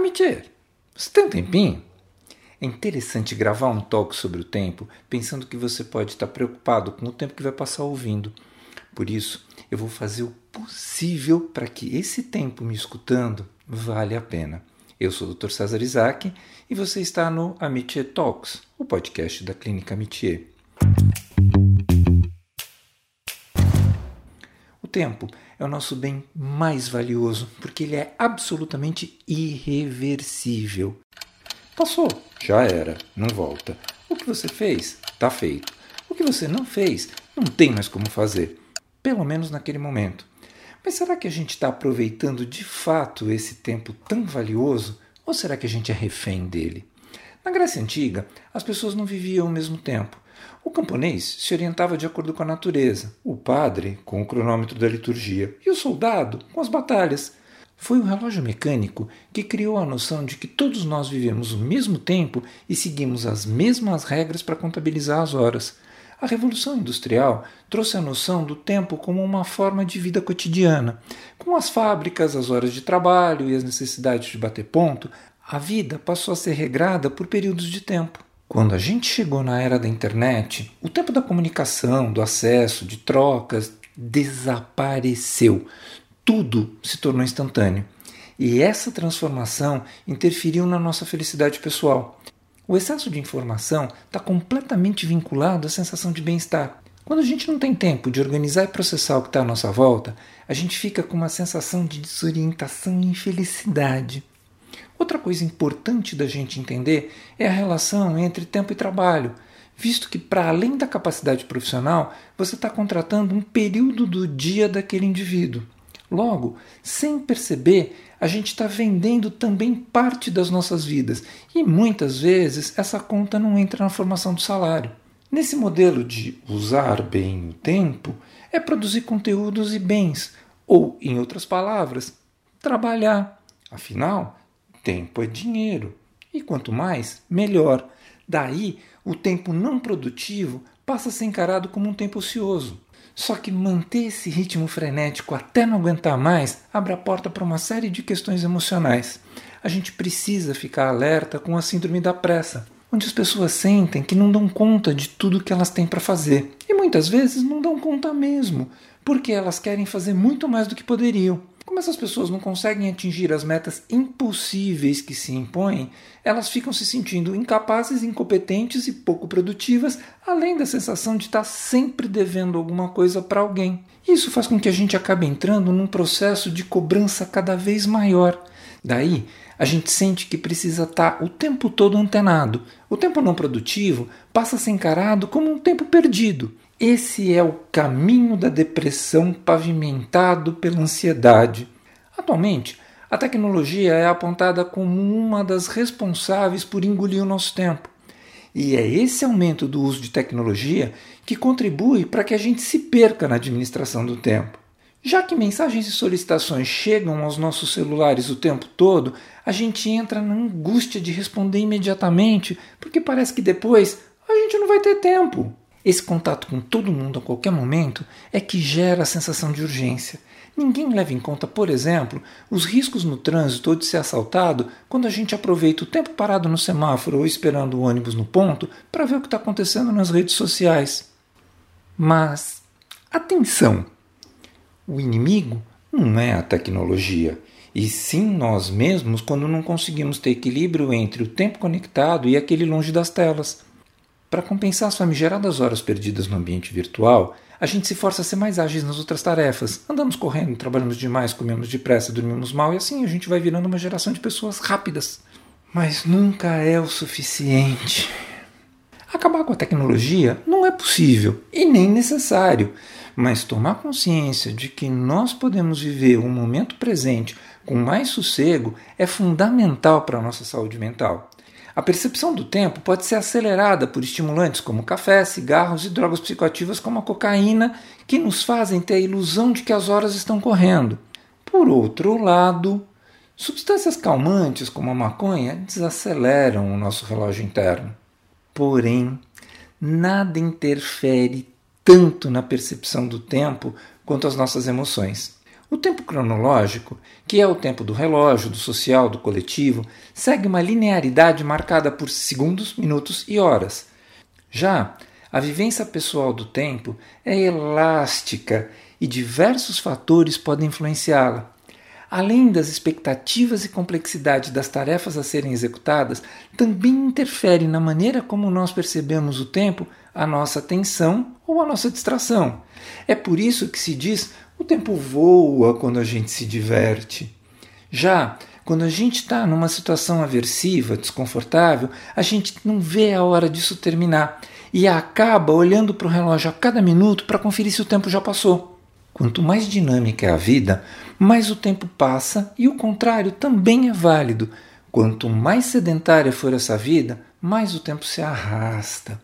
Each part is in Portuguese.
Amitier, você tem um tempinho? É interessante gravar um talk sobre o tempo, pensando que você pode estar preocupado com o tempo que vai passar ouvindo. Por isso, eu vou fazer o possível para que esse tempo me escutando vale a pena. Eu sou o Dr. César Isaac e você está no Amitier Talks, o podcast da Clínica Amitier. O tempo é o nosso bem mais valioso, porque ele é absolutamente irreversível. Passou, já era, não volta. O que você fez, está feito. O que você não fez, não tem mais como fazer, pelo menos naquele momento. Mas será que a gente está aproveitando de fato esse tempo tão valioso ou será que a gente é refém dele? Na Grécia Antiga, as pessoas não viviam ao mesmo tempo. O camponês se orientava de acordo com a natureza, o padre com o cronômetro da liturgia e o soldado com as batalhas. Foi o relógio mecânico que criou a noção de que todos nós vivemos o mesmo tempo e seguimos as mesmas regras para contabilizar as horas. A Revolução Industrial trouxe a noção do tempo como uma forma de vida cotidiana. Com as fábricas, as horas de trabalho e as necessidades de bater ponto, a vida passou a ser regrada por períodos de tempo. Quando a gente chegou na era da internet, o tempo da comunicação, do acesso, de trocas, desapareceu. Tudo se tornou instantâneo. E essa transformação interferiu na nossa felicidade pessoal. O excesso de informação está completamente vinculado à sensação de bem-estar. Quando a gente não tem tempo de organizar e processar o que está à nossa volta, a gente fica com uma sensação de desorientação e infelicidade. Outra coisa importante da gente entender é a relação entre tempo e trabalho, visto que, para além da capacidade profissional, você está contratando um período do dia daquele indivíduo. Logo, sem perceber, a gente está vendendo também parte das nossas vidas e muitas vezes essa conta não entra na formação do salário. Nesse modelo de usar bem o tempo, é produzir conteúdos e bens, ou, em outras palavras, trabalhar. Afinal, Tempo é dinheiro. E quanto mais, melhor. Daí, o tempo não produtivo passa a ser encarado como um tempo ocioso. Só que manter esse ritmo frenético até não aguentar mais abre a porta para uma série de questões emocionais. A gente precisa ficar alerta com a síndrome da pressa, onde as pessoas sentem que não dão conta de tudo que elas têm para fazer. E muitas vezes não dão conta mesmo, porque elas querem fazer muito mais do que poderiam. Como essas pessoas não conseguem atingir as metas impossíveis que se impõem, elas ficam se sentindo incapazes, incompetentes e pouco produtivas, além da sensação de estar sempre devendo alguma coisa para alguém. Isso faz com que a gente acabe entrando num processo de cobrança cada vez maior. Daí, a gente sente que precisa estar o tempo todo antenado. O tempo não produtivo passa a ser encarado como um tempo perdido esse é o caminho da depressão pavimentado pela ansiedade. Atualmente, a tecnologia é apontada como uma das responsáveis por engolir o nosso tempo. E é esse aumento do uso de tecnologia que contribui para que a gente se perca na administração do tempo. Já que mensagens e solicitações chegam aos nossos celulares o tempo todo, a gente entra na angústia de responder imediatamente, porque parece que depois a gente não vai ter tempo. Esse contato com todo mundo a qualquer momento é que gera a sensação de urgência. Ninguém leva em conta, por exemplo, os riscos no trânsito ou de ser assaltado quando a gente aproveita o tempo parado no semáforo ou esperando o ônibus no ponto para ver o que está acontecendo nas redes sociais. Mas, atenção! O inimigo não é a tecnologia, e sim nós mesmos quando não conseguimos ter equilíbrio entre o tempo conectado e aquele longe das telas. Para compensar as famigeradas horas perdidas no ambiente virtual, a gente se força a ser mais ágeis nas outras tarefas. Andamos correndo, trabalhamos demais, comemos depressa, dormimos mal e assim a gente vai virando uma geração de pessoas rápidas. Mas nunca é o suficiente. Acabar com a tecnologia não é possível e nem necessário, mas tomar consciência de que nós podemos viver o um momento presente com mais sossego é fundamental para a nossa saúde mental. A percepção do tempo pode ser acelerada por estimulantes como café, cigarros e drogas psicoativas como a cocaína, que nos fazem ter a ilusão de que as horas estão correndo. Por outro lado, substâncias calmantes como a maconha desaceleram o nosso relógio interno. Porém, nada interfere tanto na percepção do tempo quanto as nossas emoções. O tempo cronológico, que é o tempo do relógio, do social, do coletivo, segue uma linearidade marcada por segundos, minutos e horas. Já a vivência pessoal do tempo é elástica e diversos fatores podem influenciá-la. Além das expectativas e complexidade das tarefas a serem executadas, também interfere na maneira como nós percebemos o tempo, a nossa atenção ou a nossa distração. É por isso que se diz o tempo voa quando a gente se diverte. Já quando a gente está numa situação aversiva, desconfortável, a gente não vê a hora disso terminar e acaba olhando para o relógio a cada minuto para conferir se o tempo já passou. Quanto mais dinâmica é a vida, mais o tempo passa e o contrário também é válido. Quanto mais sedentária for essa vida, mais o tempo se arrasta.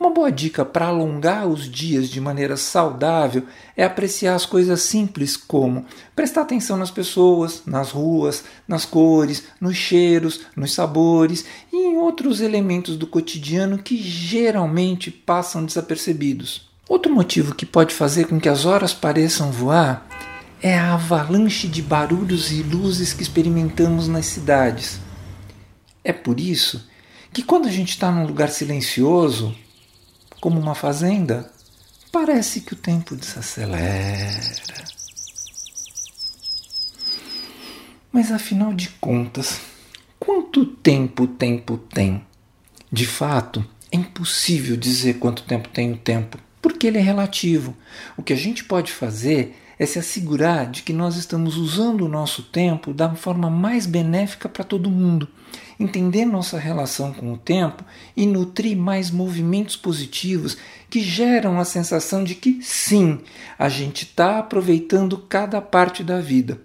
Uma boa dica para alongar os dias de maneira saudável é apreciar as coisas simples, como prestar atenção nas pessoas, nas ruas, nas cores, nos cheiros, nos sabores e em outros elementos do cotidiano que geralmente passam desapercebidos. Outro motivo que pode fazer com que as horas pareçam voar é a avalanche de barulhos e luzes que experimentamos nas cidades. É por isso que quando a gente está num lugar silencioso, como uma fazenda, parece que o tempo desacelera. Mas afinal de contas, quanto tempo o tempo tem? De fato, é impossível dizer quanto tempo tem o tempo, porque ele é relativo. O que a gente pode fazer é se assegurar de que nós estamos usando o nosso tempo da forma mais benéfica para todo mundo entender nossa relação com o tempo e nutrir mais movimentos positivos que geram a sensação de que sim, a gente está aproveitando cada parte da vida.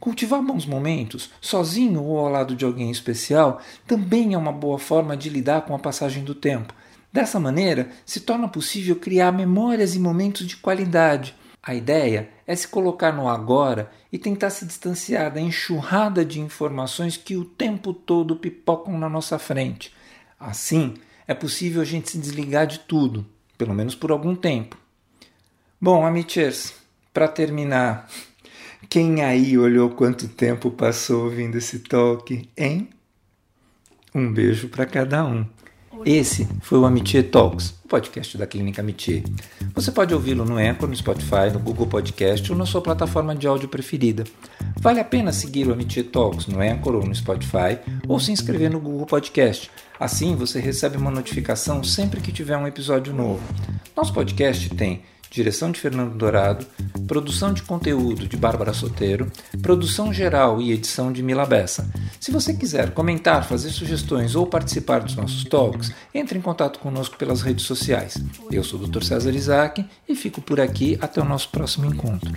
Cultivar bons momentos, sozinho ou ao lado de alguém especial, também é uma boa forma de lidar com a passagem do tempo. Dessa maneira, se torna possível criar memórias e momentos de qualidade a ideia é se colocar no agora e tentar se distanciar da enxurrada de informações que o tempo todo pipocam na nossa frente. Assim, é possível a gente se desligar de tudo, pelo menos por algum tempo. Bom, amichers, para terminar, quem aí olhou quanto tempo passou ouvindo esse talk, hein? Um beijo para cada um. Esse foi o Amitié Talks, o podcast da Clínica Amitié. Você pode ouvi-lo no Anchor, no Spotify, no Google Podcast ou na sua plataforma de áudio preferida. Vale a pena seguir o Amitié Talks no Anchor ou no Spotify ou se inscrever no Google Podcast. Assim você recebe uma notificação sempre que tiver um episódio novo. Nosso podcast tem direção de Fernando Dourado, produção de conteúdo de Bárbara Soteiro, produção geral e edição de Mila Bessa. Se você quiser comentar, fazer sugestões ou participar dos nossos talks, entre em contato conosco pelas redes sociais. Eu sou o Dr. César Isaac e fico por aqui até o nosso próximo encontro.